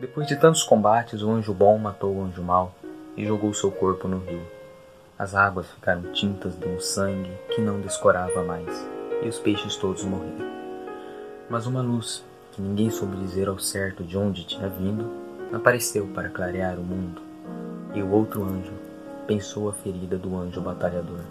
Depois de tantos combates, o anjo bom matou o anjo mau e jogou seu corpo no rio. As águas ficaram tintas de um sangue que não descorava mais, e os peixes todos morreram. Mas uma luz, que ninguém soube dizer ao certo de onde tinha vindo, apareceu para clarear o mundo, e o outro anjo pensou a ferida do anjo batalhador.